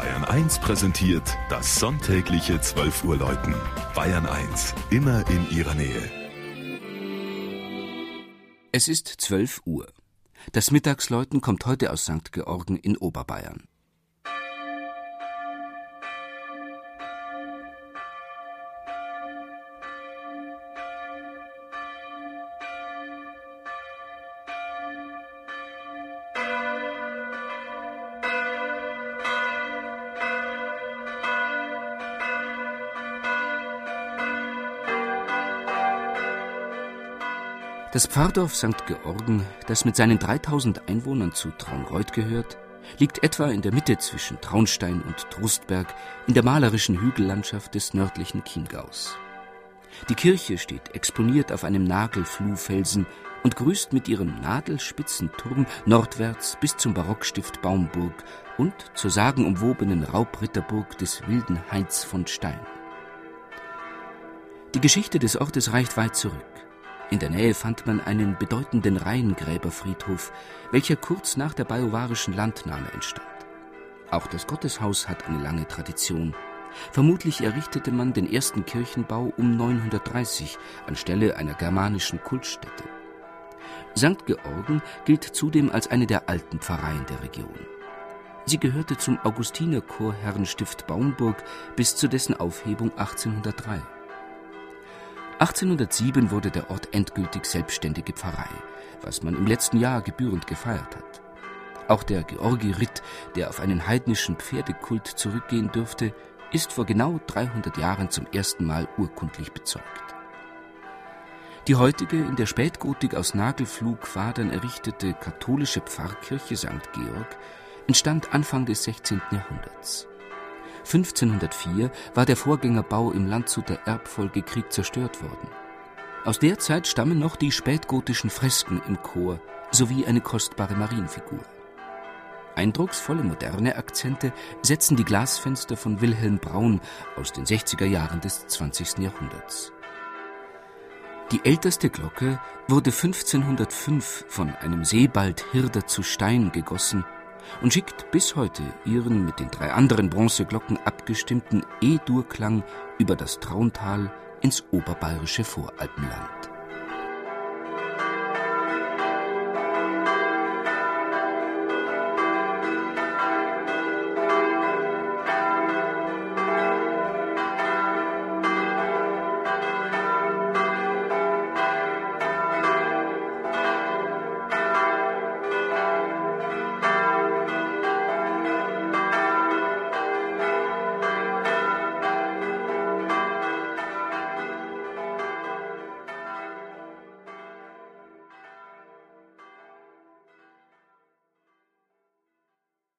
Bayern 1 präsentiert das sonntägliche 12 Uhr Läuten. Bayern 1, immer in ihrer Nähe. Es ist 12 Uhr. Das Mittagsläuten kommt heute aus St. Georgen in Oberbayern. Das Pfarrdorf St. Georgen, das mit seinen 3000 Einwohnern zu Traunreuth gehört, liegt etwa in der Mitte zwischen Traunstein und Trostberg in der malerischen Hügellandschaft des nördlichen Chiemgaus. Die Kirche steht exponiert auf einem Nagelfluhfelsen und grüßt mit ihrem nadelspitzen Turm nordwärts bis zum Barockstift Baumburg und zur sagenumwobenen Raubritterburg des wilden Heinz von Stein. Die Geschichte des Ortes reicht weit zurück. In der Nähe fand man einen bedeutenden Reihengräberfriedhof, welcher kurz nach der bajuwarischen Landnahme entstand. Auch das Gotteshaus hat eine lange Tradition. Vermutlich errichtete man den ersten Kirchenbau um 930 anstelle einer germanischen Kultstätte. St. Georgen gilt zudem als eine der alten Pfarreien der Region. Sie gehörte zum Augustinerchorherrenstift Baumburg bis zu dessen Aufhebung 1803. 1807 wurde der Ort endgültig selbstständige Pfarrei, was man im letzten Jahr gebührend gefeiert hat. Auch der Georgi-Ritt, der auf einen heidnischen Pferdekult zurückgehen dürfte, ist vor genau 300 Jahren zum ersten Mal urkundlich bezeugt. Die heutige, in der Spätgotik aus Nagelflugquadern errichtete katholische Pfarrkirche St. Georg entstand Anfang des 16. Jahrhunderts. 1504 war der Vorgängerbau im Landshuter Erbfolgekrieg zerstört worden. Aus der Zeit stammen noch die spätgotischen Fresken im Chor sowie eine kostbare Marienfigur. Eindrucksvolle moderne Akzente setzen die Glasfenster von Wilhelm Braun aus den 60er Jahren des 20. Jahrhunderts. Die älteste Glocke wurde 1505 von einem Seebaldhirder zu Stein gegossen und schickt bis heute ihren mit den drei anderen Bronzeglocken abgestimmten E-Dur-Klang über das Trauntal ins oberbayerische Voralpenland.